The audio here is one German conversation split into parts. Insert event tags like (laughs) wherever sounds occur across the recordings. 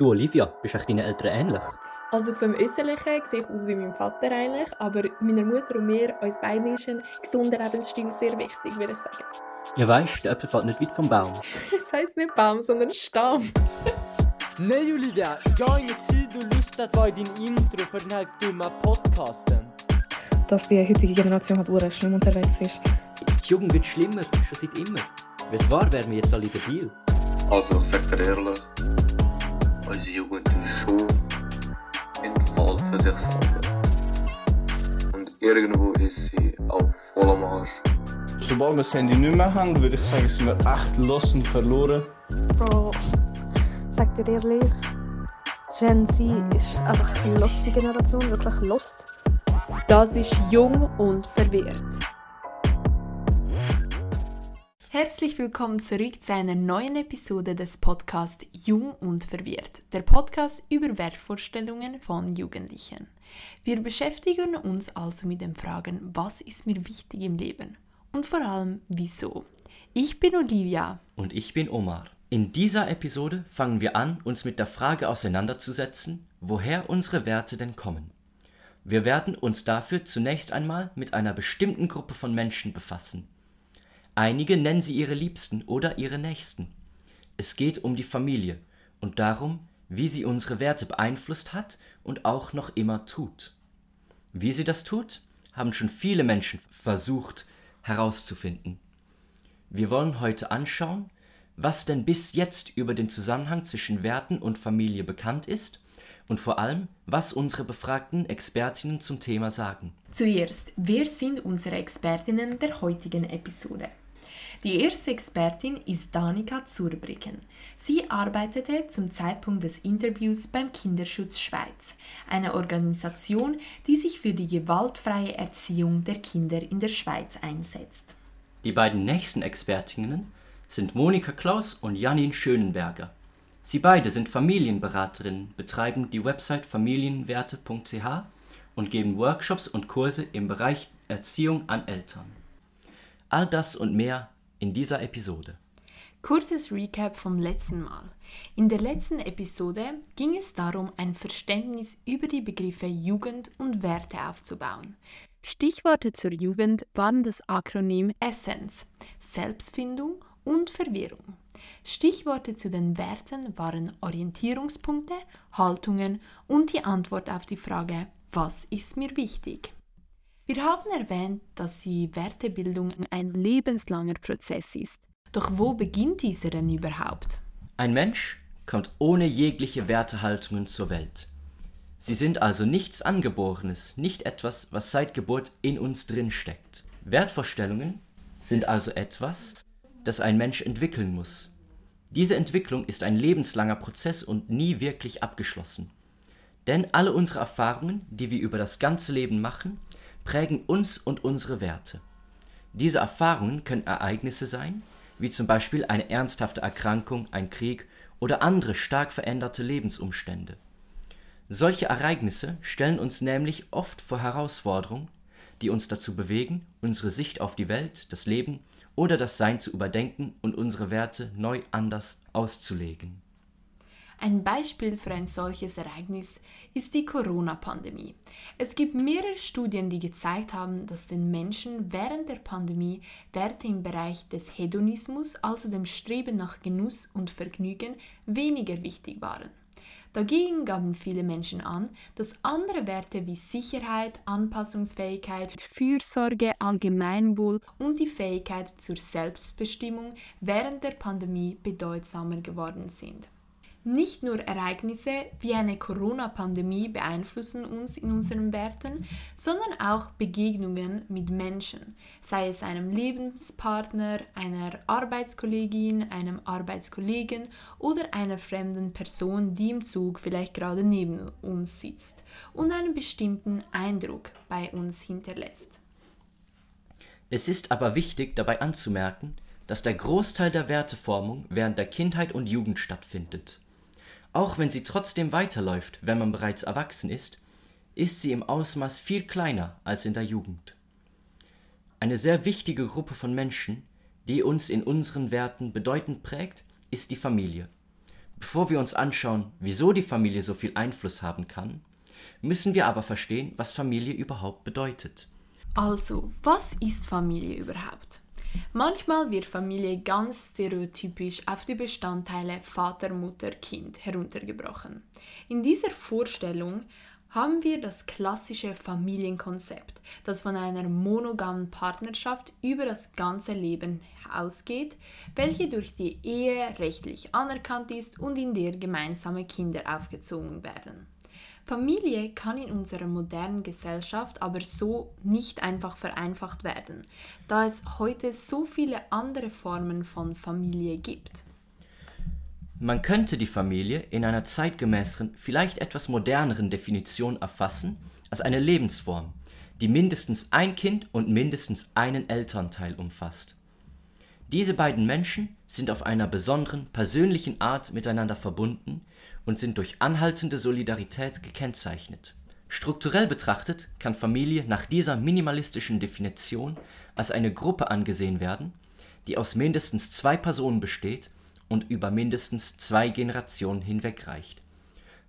Du, Olivia, bist echt deinen Eltern ähnlich? Also vom Äußerlichen sehe ich aus wie mein Vater eigentlich, aber meiner Mutter und mir, uns beiden ist ein gesunder Lebensstil sehr wichtig, würde ich sagen. Ja weißt, der Apfel fällt nicht weit vom Baum. (laughs) Es heisst nicht Baum, sondern Stamm. (laughs) Nej Olivia, jag har ingen tid och lust att vara i din intro för den dumma podcasten. dass die heutige Generation halt ure schlimm unterwegs ist. Die Jugend wird schlimmer, schon seit immer. Wenn es wahr wären wir jetzt alle debil. Also, ich sag dir ehrlich, Jugend ist schon Fall für sich selber. Und irgendwo ist sie auch voll am Arsch. Sobald wir das Handy nicht mehr haben, würde ich sagen, sind wir echt los und verloren. Bro, sag dir ehrlich, Gen Z ist einfach eine lustige Generation, wirklich lost. Das ist jung und verwirrt. Herzlich willkommen zurück zu einer neuen Episode des Podcasts Jung und Verwirrt, der Podcast über Wertvorstellungen von Jugendlichen. Wir beschäftigen uns also mit den Fragen, was ist mir wichtig im Leben und vor allem wieso. Ich bin Olivia. Und ich bin Omar. In dieser Episode fangen wir an, uns mit der Frage auseinanderzusetzen, woher unsere Werte denn kommen. Wir werden uns dafür zunächst einmal mit einer bestimmten Gruppe von Menschen befassen. Einige nennen sie ihre Liebsten oder ihre Nächsten. Es geht um die Familie und darum, wie sie unsere Werte beeinflusst hat und auch noch immer tut. Wie sie das tut, haben schon viele Menschen versucht herauszufinden. Wir wollen heute anschauen, was denn bis jetzt über den Zusammenhang zwischen Werten und Familie bekannt ist und vor allem, was unsere befragten Expertinnen zum Thema sagen. Zuerst, wer sind unsere Expertinnen der heutigen Episode? Die erste Expertin ist Danika Zurbriggen. Sie arbeitete zum Zeitpunkt des Interviews beim Kinderschutz Schweiz, eine Organisation, die sich für die gewaltfreie Erziehung der Kinder in der Schweiz einsetzt. Die beiden nächsten Expertinnen sind Monika Klaus und Janine Schönenberger. Sie beide sind Familienberaterinnen, betreiben die Website familienwerte.ch und geben Workshops und Kurse im Bereich Erziehung an Eltern. All das und mehr in dieser Episode. Kurzes Recap vom letzten Mal. In der letzten Episode ging es darum, ein Verständnis über die Begriffe Jugend und Werte aufzubauen. Stichworte zur Jugend waren das Akronym Essence, Selbstfindung und Verwirrung. Stichworte zu den Werten waren Orientierungspunkte, Haltungen und die Antwort auf die Frage, was ist mir wichtig? Wir haben erwähnt, dass die Wertebildung ein lebenslanger Prozess ist. Doch wo beginnt dieser denn überhaupt? Ein Mensch kommt ohne jegliche Wertehaltungen zur Welt. Sie sind also nichts Angeborenes, nicht etwas, was seit Geburt in uns drin steckt. Wertvorstellungen sind also etwas, das ein Mensch entwickeln muss. Diese Entwicklung ist ein lebenslanger Prozess und nie wirklich abgeschlossen. Denn alle unsere Erfahrungen, die wir über das ganze Leben machen, prägen uns und unsere Werte. Diese Erfahrungen können Ereignisse sein, wie zum Beispiel eine ernsthafte Erkrankung, ein Krieg oder andere stark veränderte Lebensumstände. Solche Ereignisse stellen uns nämlich oft vor Herausforderungen, die uns dazu bewegen, unsere Sicht auf die Welt, das Leben oder das Sein zu überdenken und unsere Werte neu anders auszulegen. Ein Beispiel für ein solches Ereignis ist die Corona-Pandemie. Es gibt mehrere Studien, die gezeigt haben, dass den Menschen während der Pandemie Werte im Bereich des Hedonismus, also dem Streben nach Genuss und Vergnügen, weniger wichtig waren. Dagegen gaben viele Menschen an, dass andere Werte wie Sicherheit, Anpassungsfähigkeit, Fürsorge, Allgemeinwohl und die Fähigkeit zur Selbstbestimmung während der Pandemie bedeutsamer geworden sind. Nicht nur Ereignisse wie eine Corona-Pandemie beeinflussen uns in unseren Werten, sondern auch Begegnungen mit Menschen, sei es einem Lebenspartner, einer Arbeitskollegin, einem Arbeitskollegen oder einer fremden Person, die im Zug vielleicht gerade neben uns sitzt und einen bestimmten Eindruck bei uns hinterlässt. Es ist aber wichtig dabei anzumerken, dass der Großteil der Werteformung während der Kindheit und Jugend stattfindet. Auch wenn sie trotzdem weiterläuft, wenn man bereits erwachsen ist, ist sie im Ausmaß viel kleiner als in der Jugend. Eine sehr wichtige Gruppe von Menschen, die uns in unseren Werten bedeutend prägt, ist die Familie. Bevor wir uns anschauen, wieso die Familie so viel Einfluss haben kann, müssen wir aber verstehen, was Familie überhaupt bedeutet. Also, was ist Familie überhaupt? Manchmal wird Familie ganz stereotypisch auf die Bestandteile Vater, Mutter, Kind heruntergebrochen. In dieser Vorstellung haben wir das klassische Familienkonzept, das von einer monogamen Partnerschaft über das ganze Leben ausgeht, welche durch die Ehe rechtlich anerkannt ist und in der gemeinsame Kinder aufgezogen werden. Familie kann in unserer modernen Gesellschaft aber so nicht einfach vereinfacht werden, da es heute so viele andere Formen von Familie gibt. Man könnte die Familie in einer zeitgemäßeren, vielleicht etwas moderneren Definition erfassen als eine Lebensform, die mindestens ein Kind und mindestens einen Elternteil umfasst. Diese beiden Menschen sind auf einer besonderen persönlichen Art miteinander verbunden und sind durch anhaltende Solidarität gekennzeichnet. Strukturell betrachtet kann Familie nach dieser minimalistischen Definition als eine Gruppe angesehen werden, die aus mindestens zwei Personen besteht und über mindestens zwei Generationen hinweg reicht.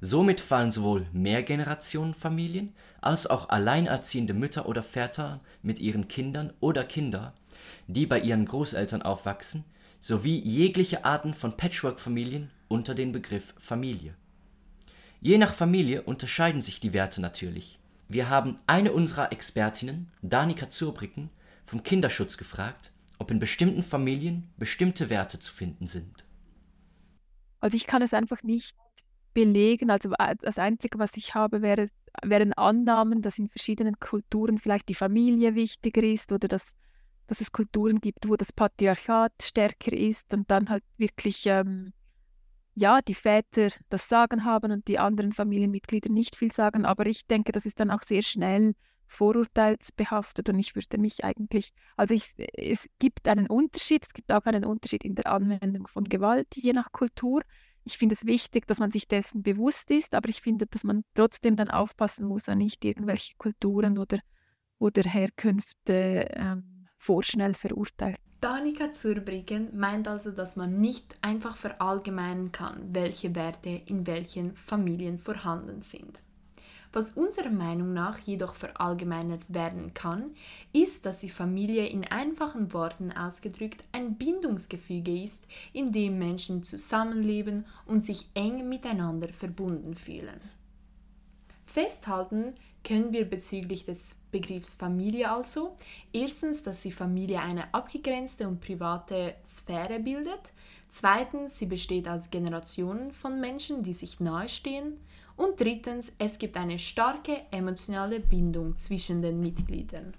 Somit fallen sowohl Mehrgenerationenfamilien als auch alleinerziehende Mütter oder Väter mit ihren Kindern oder Kinder, die bei ihren Großeltern aufwachsen, sowie jegliche Arten von Patchwork-Familien unter den Begriff Familie. Je nach Familie unterscheiden sich die Werte natürlich. Wir haben eine unserer Expertinnen, Danica Zurbricken, vom Kinderschutz gefragt, ob in bestimmten Familien bestimmte Werte zu finden sind. Also ich kann es einfach nicht belegen. Also äh, das Einzige, was ich habe, wäre, wären Annahmen, dass in verschiedenen Kulturen vielleicht die Familie wichtiger ist oder dass, dass es Kulturen gibt, wo das Patriarchat stärker ist und dann halt wirklich ähm, ja, die Väter das Sagen haben und die anderen Familienmitglieder nicht viel sagen. Aber ich denke, das ist dann auch sehr schnell vorurteilsbehaftet und ich würde mich eigentlich, also ich, es gibt einen Unterschied, es gibt auch einen Unterschied in der Anwendung von Gewalt, je nach Kultur. Ich finde es wichtig, dass man sich dessen bewusst ist, aber ich finde, dass man trotzdem dann aufpassen muss, an nicht irgendwelche Kulturen oder, oder Herkünfte ähm, vorschnell verurteilt. Danica Zurbriggen meint also, dass man nicht einfach verallgemeinern kann, welche Werte in welchen Familien vorhanden sind. Was unserer Meinung nach jedoch verallgemeinert werden kann, ist, dass die Familie in einfachen Worten ausgedrückt ein Bindungsgefüge ist, in dem Menschen zusammenleben und sich eng miteinander verbunden fühlen. Festhalten können wir bezüglich des Begriffs Familie also erstens, dass die Familie eine abgegrenzte und private Sphäre bildet, zweitens, sie besteht aus Generationen von Menschen, die sich nahestehen, und drittens, es gibt eine starke emotionale Bindung zwischen den Mitgliedern.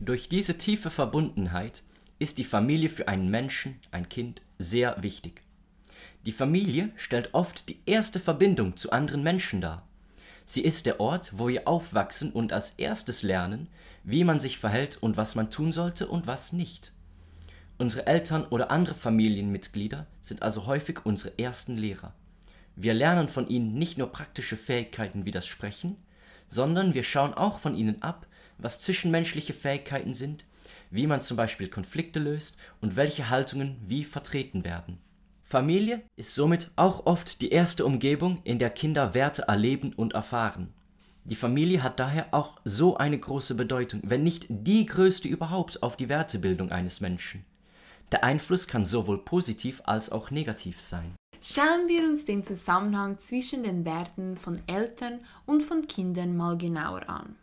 Durch diese tiefe Verbundenheit ist die Familie für einen Menschen, ein Kind, sehr wichtig. Die Familie stellt oft die erste Verbindung zu anderen Menschen dar. Sie ist der Ort, wo wir aufwachsen und als erstes lernen, wie man sich verhält und was man tun sollte und was nicht. Unsere Eltern oder andere Familienmitglieder sind also häufig unsere ersten Lehrer. Wir lernen von ihnen nicht nur praktische Fähigkeiten wie das Sprechen, sondern wir schauen auch von ihnen ab, was zwischenmenschliche Fähigkeiten sind, wie man zum Beispiel Konflikte löst und welche Haltungen wie vertreten werden. Familie ist somit auch oft die erste Umgebung, in der Kinder Werte erleben und erfahren. Die Familie hat daher auch so eine große Bedeutung, wenn nicht die größte überhaupt auf die Wertebildung eines Menschen. Der Einfluss kann sowohl positiv als auch negativ sein. Schauen wir uns den Zusammenhang zwischen den Werten von Eltern und von Kindern mal genauer an.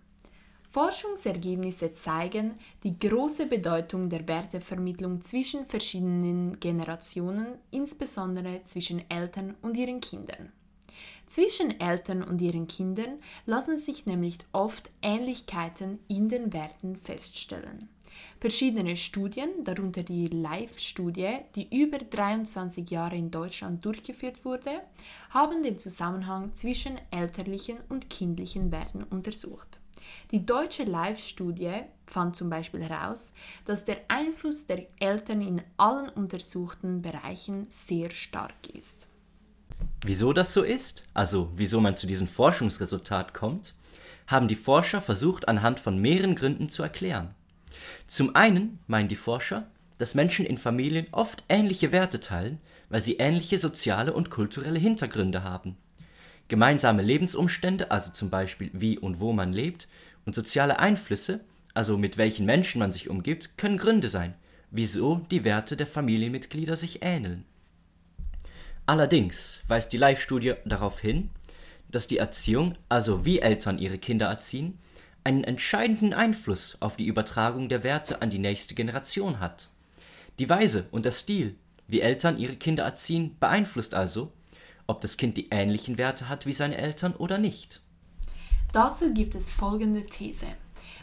Forschungsergebnisse zeigen die große Bedeutung der Wertevermittlung zwischen verschiedenen Generationen, insbesondere zwischen Eltern und ihren Kindern. Zwischen Eltern und ihren Kindern lassen sich nämlich oft Ähnlichkeiten in den Werten feststellen. Verschiedene Studien, darunter die LIFE-Studie, die über 23 Jahre in Deutschland durchgeführt wurde, haben den Zusammenhang zwischen elterlichen und kindlichen Werten untersucht. Die deutsche LIFE-Studie fand zum Beispiel heraus, dass der Einfluss der Eltern in allen untersuchten Bereichen sehr stark ist. Wieso das so ist, also wieso man zu diesem Forschungsresultat kommt, haben die Forscher versucht anhand von mehreren Gründen zu erklären. Zum einen meinen die Forscher, dass Menschen in Familien oft ähnliche Werte teilen, weil sie ähnliche soziale und kulturelle Hintergründe haben. Gemeinsame Lebensumstände, also zum Beispiel wie und wo man lebt, und soziale Einflüsse, also mit welchen Menschen man sich umgibt, können Gründe sein, wieso die Werte der Familienmitglieder sich ähneln. Allerdings weist die Live-Studie darauf hin, dass die Erziehung, also wie Eltern ihre Kinder erziehen, einen entscheidenden Einfluss auf die Übertragung der Werte an die nächste Generation hat. Die Weise und der Stil, wie Eltern ihre Kinder erziehen, beeinflusst also, ob das Kind die ähnlichen Werte hat wie seine Eltern oder nicht. Dazu gibt es folgende These.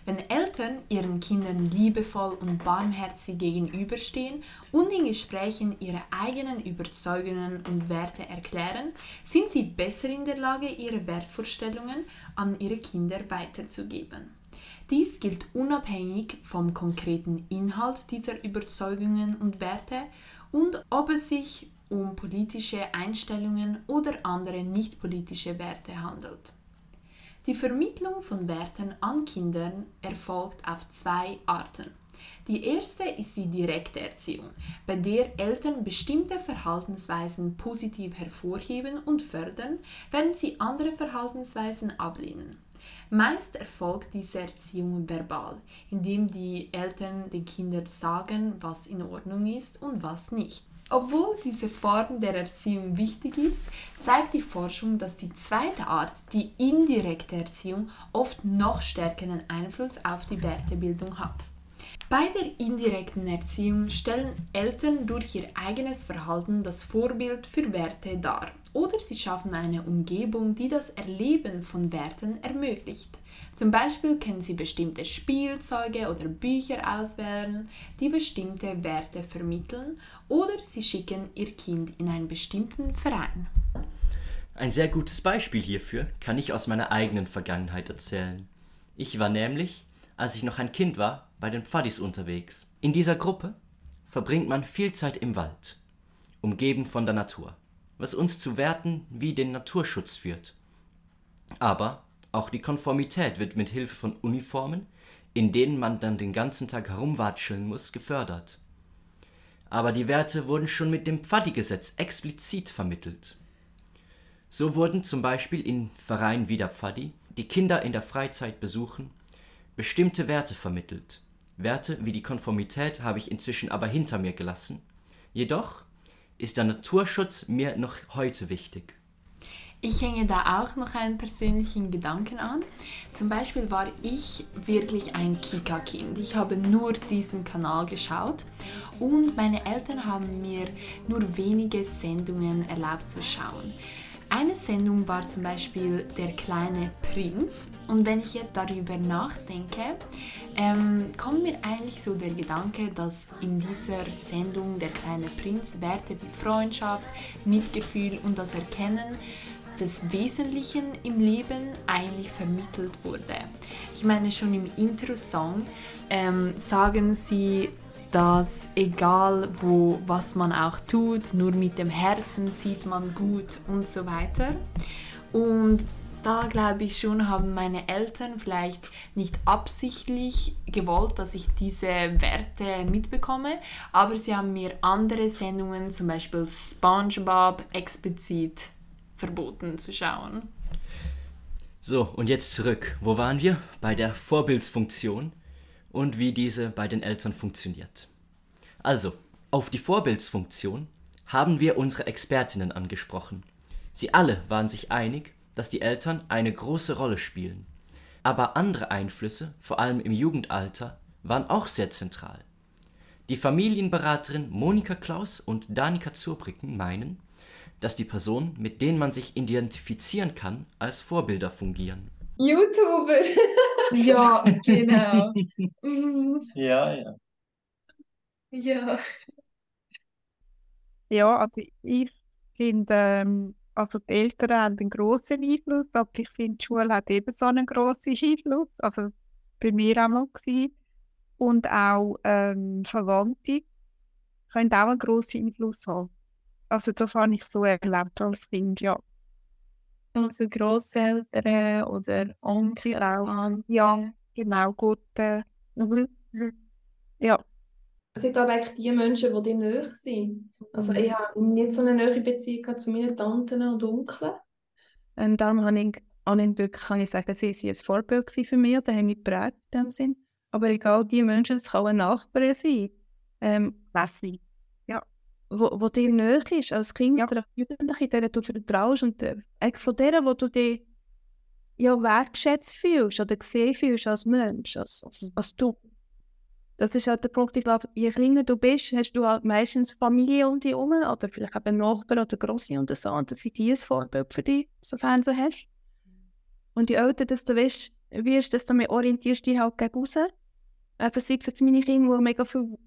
Wenn Eltern ihren Kindern liebevoll und barmherzig gegenüberstehen und in Gesprächen ihre eigenen Überzeugungen und Werte erklären, sind sie besser in der Lage, ihre Wertvorstellungen an ihre Kinder weiterzugeben. Dies gilt unabhängig vom konkreten Inhalt dieser Überzeugungen und Werte und ob es sich um politische Einstellungen oder andere nicht politische Werte handelt. Die Vermittlung von Werten an Kindern erfolgt auf zwei Arten. Die erste ist die direkte Erziehung, bei der Eltern bestimmte Verhaltensweisen positiv hervorheben und fördern, während sie andere Verhaltensweisen ablehnen. Meist erfolgt diese Erziehung verbal, indem die Eltern den Kindern sagen, was in Ordnung ist und was nicht. Obwohl diese Form der Erziehung wichtig ist, zeigt die Forschung, dass die zweite Art, die indirekte Erziehung, oft noch stärkeren Einfluss auf die Wertebildung hat. Bei der indirekten Erziehung stellen Eltern durch ihr eigenes Verhalten das Vorbild für Werte dar oder sie schaffen eine Umgebung, die das Erleben von Werten ermöglicht. Zum Beispiel können Sie bestimmte Spielzeuge oder Bücher auswählen, die bestimmte Werte vermitteln, oder Sie schicken Ihr Kind in einen bestimmten Verein. Ein sehr gutes Beispiel hierfür kann ich aus meiner eigenen Vergangenheit erzählen. Ich war nämlich, als ich noch ein Kind war, bei den Pfaddis unterwegs. In dieser Gruppe verbringt man viel Zeit im Wald, umgeben von der Natur, was uns zu Werten wie den Naturschutz führt. Aber auch die Konformität wird mit Hilfe von Uniformen, in denen man dann den ganzen Tag herumwatscheln muss, gefördert. Aber die Werte wurden schon mit dem Pfaddi-Gesetz explizit vermittelt. So wurden zum Beispiel in Vereinen wie der Pfaddi, die Kinder in der Freizeit besuchen, bestimmte Werte vermittelt. Werte wie die Konformität habe ich inzwischen aber hinter mir gelassen. Jedoch ist der Naturschutz mir noch heute wichtig. Ich hänge da auch noch einen persönlichen Gedanken an. Zum Beispiel war ich wirklich ein Kika-Kind. Ich habe nur diesen Kanal geschaut und meine Eltern haben mir nur wenige Sendungen erlaubt zu schauen. Eine Sendung war zum Beispiel Der kleine Prinz und wenn ich jetzt darüber nachdenke, ähm, kommt mir eigentlich so der Gedanke, dass in dieser Sendung Der kleine Prinz Werte wie Freundschaft, Mitgefühl und das Erkennen des Wesentlichen im Leben eigentlich vermittelt wurde. Ich meine, schon im Intro-Song ähm, sagen sie, dass egal wo, was man auch tut, nur mit dem Herzen sieht man gut und so weiter. Und da glaube ich schon, haben meine Eltern vielleicht nicht absichtlich gewollt, dass ich diese Werte mitbekomme, aber sie haben mir andere Sendungen, zum Beispiel SpongeBob, explizit verboten zu schauen. So, und jetzt zurück. Wo waren wir? Bei der Vorbildsfunktion und wie diese bei den Eltern funktioniert. Also, auf die Vorbildsfunktion haben wir unsere Expertinnen angesprochen. Sie alle waren sich einig, dass die Eltern eine große Rolle spielen. Aber andere Einflüsse, vor allem im Jugendalter, waren auch sehr zentral. Die Familienberaterin Monika Klaus und Danika Zurbricken meinen, dass die Personen, mit denen man sich identifizieren kann, als Vorbilder fungieren. YouTuber. (laughs) ja, genau. (laughs) Mhm. Ja, ja. Ja. Ja, also ich finde, ähm, also die Eltern haben einen grossen Einfluss, aber ich finde, die Schule hat ebenso einen grossen Einfluss, also bei mir auch mal gewesen. Und auch ähm, Verwandte können auch einen grossen Einfluss haben. Also das habe ich so erlebt als Kind, ja. Also Großeltern oder Onkel, Genau. Tante. Ja, genau, gut. Mhm. ja. Also ich glaube eigentlich die Menschen, die dir nahe sind. Also ich habe nicht so eine nahe Beziehung zu meinen Tanten und Onkeln. Ähm, darum habe ich, habe ich wirklich, kann ich sagen, sie waren ein Vorbild für mich, die haben mich geprägt in dem Sinn. Aber egal, die Menschen, es kann auch ein Nachbar sein, ähm, Leslie. Wo, wo dir nahe ist, als Kind oder als Jugendliche, der du vertraust und äh, von der, wo du dich ja, wertschätzt fühlst oder gesehen fühlst als Mensch, als, als, als du. Das ist halt der Punkt, ich glaube, je kleiner du bist, hast du halt meistens Familie um dich herum oder vielleicht eben Nachbarn oder Grosse und so. Und das sind die ein Vorbild für dich, sofern du hast. Und je älter dass du wirst, wirst desto mehr orientierst du dich halt gegen raus. Eben sei es jetzt meine Kinder, die mega viele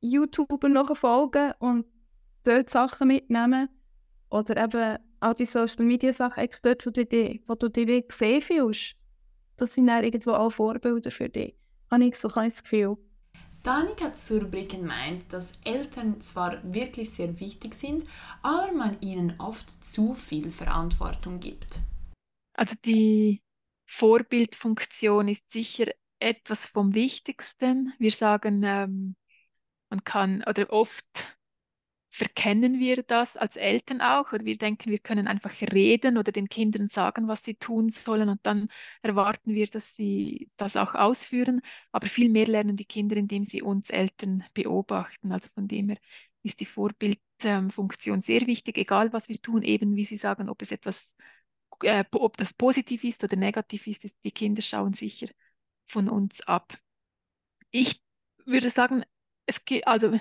YouTuber nachfolgen und dort Sachen mitnehmen. Oder eben all die Social Media Sachen, eigentlich dort, wo du dich, wo du dich wie gesehen fühlst. Das sind dann irgendwo auch Vorbilder für dich. Habe ich so das Gefühl. Danik hat zur Rubrik gemeint, dass Eltern zwar wirklich sehr wichtig sind, aber man ihnen oft zu viel Verantwortung gibt. Also die Vorbildfunktion ist sicher etwas vom Wichtigsten. Wir sagen, ähm, man kann oder oft verkennen wir das als Eltern auch oder wir denken, wir können einfach reden oder den Kindern sagen, was sie tun sollen und dann erwarten wir, dass sie das auch ausführen. Aber viel mehr lernen die Kinder, indem sie uns Eltern beobachten. Also von dem her ist die Vorbildfunktion sehr wichtig, egal was wir tun, eben wie Sie sagen, ob es etwas, äh, ob das positiv ist oder negativ ist, ist die Kinder schauen sicher von uns ab. Ich würde sagen, es geht, also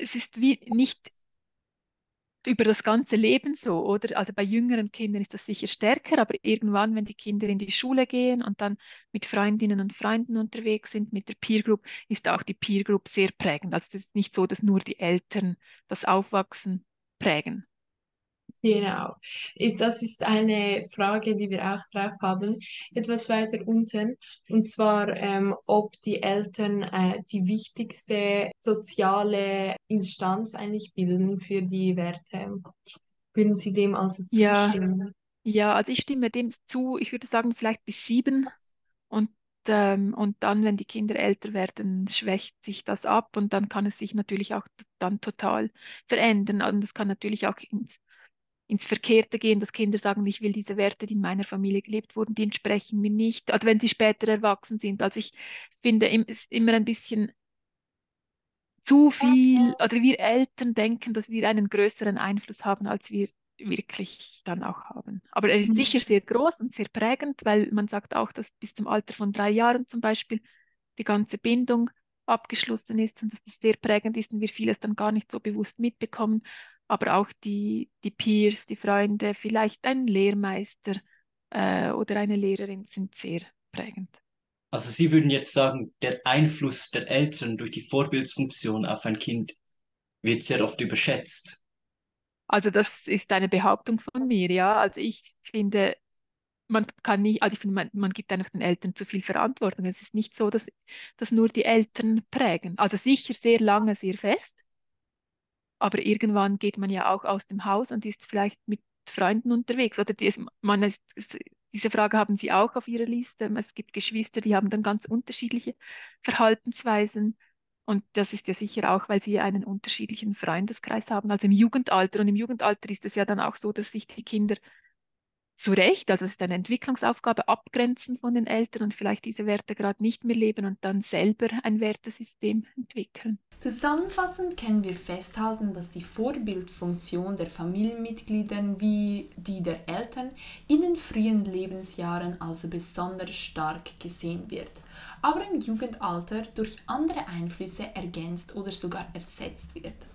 es ist wie nicht über das ganze Leben so, oder? Also bei jüngeren Kindern ist das sicher stärker, aber irgendwann, wenn die Kinder in die Schule gehen und dann mit Freundinnen und Freunden unterwegs sind, mit der Peer Group, ist auch die Peer Group sehr prägend. Also es ist nicht so, dass nur die Eltern das Aufwachsen prägen. Genau. Das ist eine Frage, die wir auch drauf haben, etwas weiter unten. Und zwar, ähm, ob die Eltern äh, die wichtigste soziale Instanz eigentlich bilden für die Werte. Würden Sie dem also Ja. zustimmen? Ja, also ich stimme dem zu. Ich würde sagen, vielleicht bis sieben. Und, ähm, und dann, wenn die Kinder älter werden, schwächt sich das ab und dann kann es sich natürlich auch dann total verändern. Und es kann natürlich auch ins, ins Verkehrte gehen, dass Kinder sagen, ich will diese Werte, die in meiner Familie gelebt wurden, die entsprechen mir nicht. Also wenn sie später erwachsen sind. Also ich finde es ist immer ein bisschen zu viel, oder wir Eltern denken, dass wir einen größeren Einfluss haben, als wir wirklich dann auch haben. Aber er ist Mhm. sicher sehr groß und sehr prägend, weil man sagt auch, dass bis zum Alter von drei Jahren zum Beispiel die ganze Bindung abgeschlossen ist und dass das sehr prägend ist und wir vieles dann gar nicht so bewusst mitbekommen. Aber auch die, die Peers, die Freunde, vielleicht ein Lehrmeister äh, oder eine Lehrerin sind sehr prägend. Also Sie würden jetzt sagen, der Einfluss der Eltern durch die Vorbildsfunktion auf ein Kind wird sehr oft überschätzt. Also das ist eine Behauptung von mir, ja. Also ich finde, man kann nicht, also ich finde, man, man gibt einfach den Eltern zu viel Verantwortung. Es ist nicht so, dass, dass nur die Eltern prägen. Also sicher sehr lange, sehr fest, aber irgendwann geht man ja auch aus dem Haus und ist vielleicht mit Freunden unterwegs. Oder die, man ist, diese Frage haben Sie auch auf Ihrer Liste. Es gibt Geschwister, die haben dann ganz unterschiedliche Verhaltensweisen. Und das ist ja sicher auch, weil sie einen unterschiedlichen Freundeskreis haben, also im Jugendalter. Und im Jugendalter ist es ja dann auch so, dass sich die Kinder zu Recht, also es ist eine Entwicklungsaufgabe, abgrenzen von den Eltern und vielleicht diese Werte gerade nicht mehr leben und dann selber ein Wertesystem entwickeln. Zusammenfassend können wir festhalten, dass die Vorbildfunktion der Familienmitglieder wie die der Eltern in den frühen Lebensjahren als besonders stark gesehen wird, aber im Jugendalter durch andere Einflüsse ergänzt oder sogar ersetzt wird.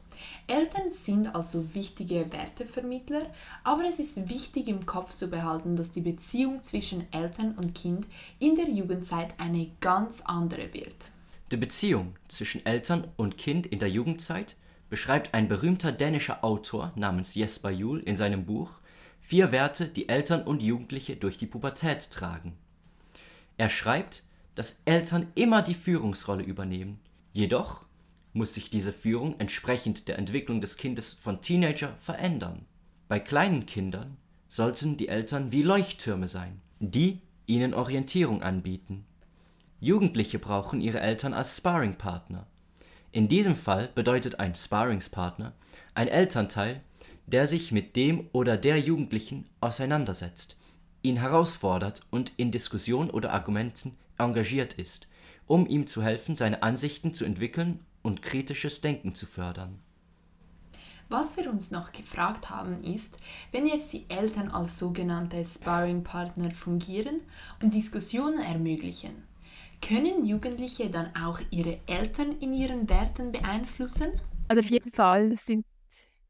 Eltern sind also wichtige Wertevermittler, aber es ist wichtig im Kopf zu behalten, dass die Beziehung zwischen Eltern und Kind in der Jugendzeit eine ganz andere wird. Die Beziehung zwischen Eltern und Kind in der Jugendzeit beschreibt ein berühmter dänischer Autor namens Jesper Juhl in seinem Buch Vier Werte, die Eltern und Jugendliche durch die Pubertät tragen. Er schreibt, dass Eltern immer die Führungsrolle übernehmen. Jedoch muss sich diese Führung entsprechend der Entwicklung des Kindes von Teenager verändern. Bei kleinen Kindern sollten die Eltern wie Leuchttürme sein, die ihnen Orientierung anbieten. Jugendliche brauchen ihre Eltern als Sparringpartner. In diesem Fall bedeutet ein Sparringspartner ein Elternteil, der sich mit dem oder der Jugendlichen auseinandersetzt, ihn herausfordert und in Diskussion oder Argumenten engagiert ist, um ihm zu helfen, seine Ansichten zu entwickeln und kritisches Denken zu fördern. Was wir uns noch gefragt haben ist, wenn jetzt die Eltern als sogenannte Sparringpartner fungieren und Diskussionen ermöglichen, können Jugendliche dann auch ihre Eltern in ihren Werten beeinflussen? Also auf jeden Fall sind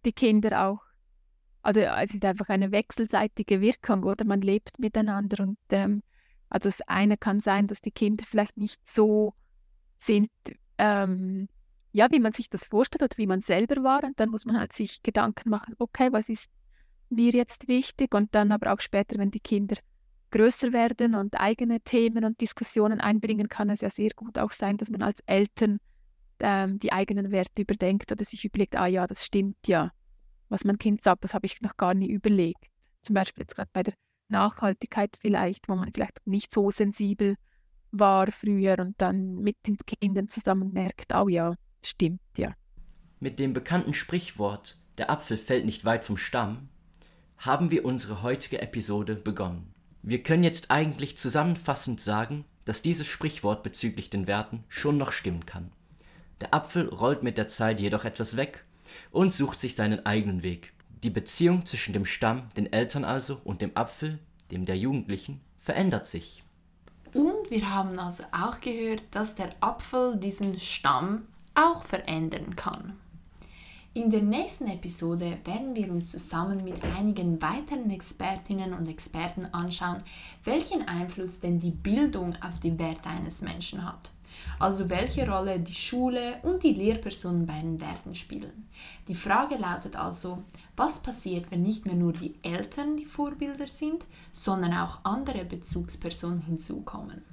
die Kinder auch, also es ist einfach eine wechselseitige Wirkung, oder man lebt miteinander und ähm, also das eine kann sein, dass die Kinder vielleicht nicht so sind, ähm, ja, wie man sich das vorstellt oder wie man selber war. Und dann muss man halt sich Gedanken machen, okay, was ist mir jetzt wichtig? Und dann aber auch später, wenn die Kinder größer werden und eigene Themen und Diskussionen einbringen, kann es ja sehr gut auch sein, dass man als Eltern ähm, die eigenen Werte überdenkt oder sich überlegt, ah ja, das stimmt ja. Was mein Kind sagt, das habe ich noch gar nie überlegt. Zum Beispiel jetzt gerade bei der Nachhaltigkeit vielleicht, wo man vielleicht nicht so sensibel war früher und dann mit den Kindern zusammen merkt, oh ja, Stimmt, ja. Mit dem bekannten Sprichwort Der Apfel fällt nicht weit vom Stamm haben wir unsere heutige Episode begonnen. Wir können jetzt eigentlich zusammenfassend sagen, dass dieses Sprichwort bezüglich den Werten schon noch stimmen kann. Der Apfel rollt mit der Zeit jedoch etwas weg und sucht sich seinen eigenen Weg. Die Beziehung zwischen dem Stamm, den Eltern also, und dem Apfel, dem der Jugendlichen, verändert sich. Und wir haben also auch gehört, dass der Apfel diesen Stamm auch verändern kann. In der nächsten Episode werden wir uns zusammen mit einigen weiteren Expertinnen und Experten anschauen, welchen Einfluss denn die Bildung auf die Werte eines Menschen hat. Also welche Rolle die Schule und die Lehrpersonen bei den Werten spielen. Die Frage lautet also, was passiert, wenn nicht mehr nur die Eltern die Vorbilder sind, sondern auch andere Bezugspersonen hinzukommen.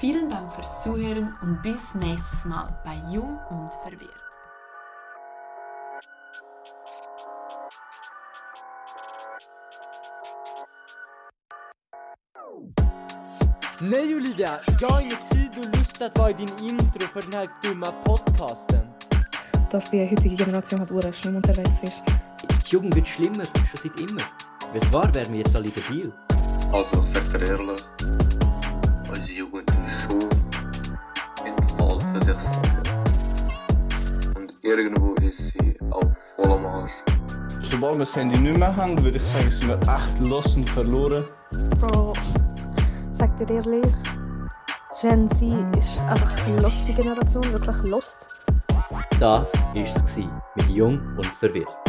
Vielen Dank fürs Zuhören und bis nächstes Mal bei Jung und Verwirrt. Nej Olivia, jag har ingen tid och lust att vara i din intro för den här dumma podcasten. Dass die heutige Generation halt ura schlimm unterwegs ist. Die Jugend wird schlimmer, schon seit immer. Wenn es wahr wären wir jetzt alle debil. Also, ich sag dir ehrlich, unsere Jugend ist schon ein Fall für sich selber. Und irgendwo ist sie auf vollem Arsch. Sobald wir das Handy nicht mehr haben, würde ich sagen, sind wir echt los und verloren. Bro, sag dir ehrlich, Gen Z ist einfach eine lustige Generation, wirklich lost. Das war es mit Jung und Verwirrt.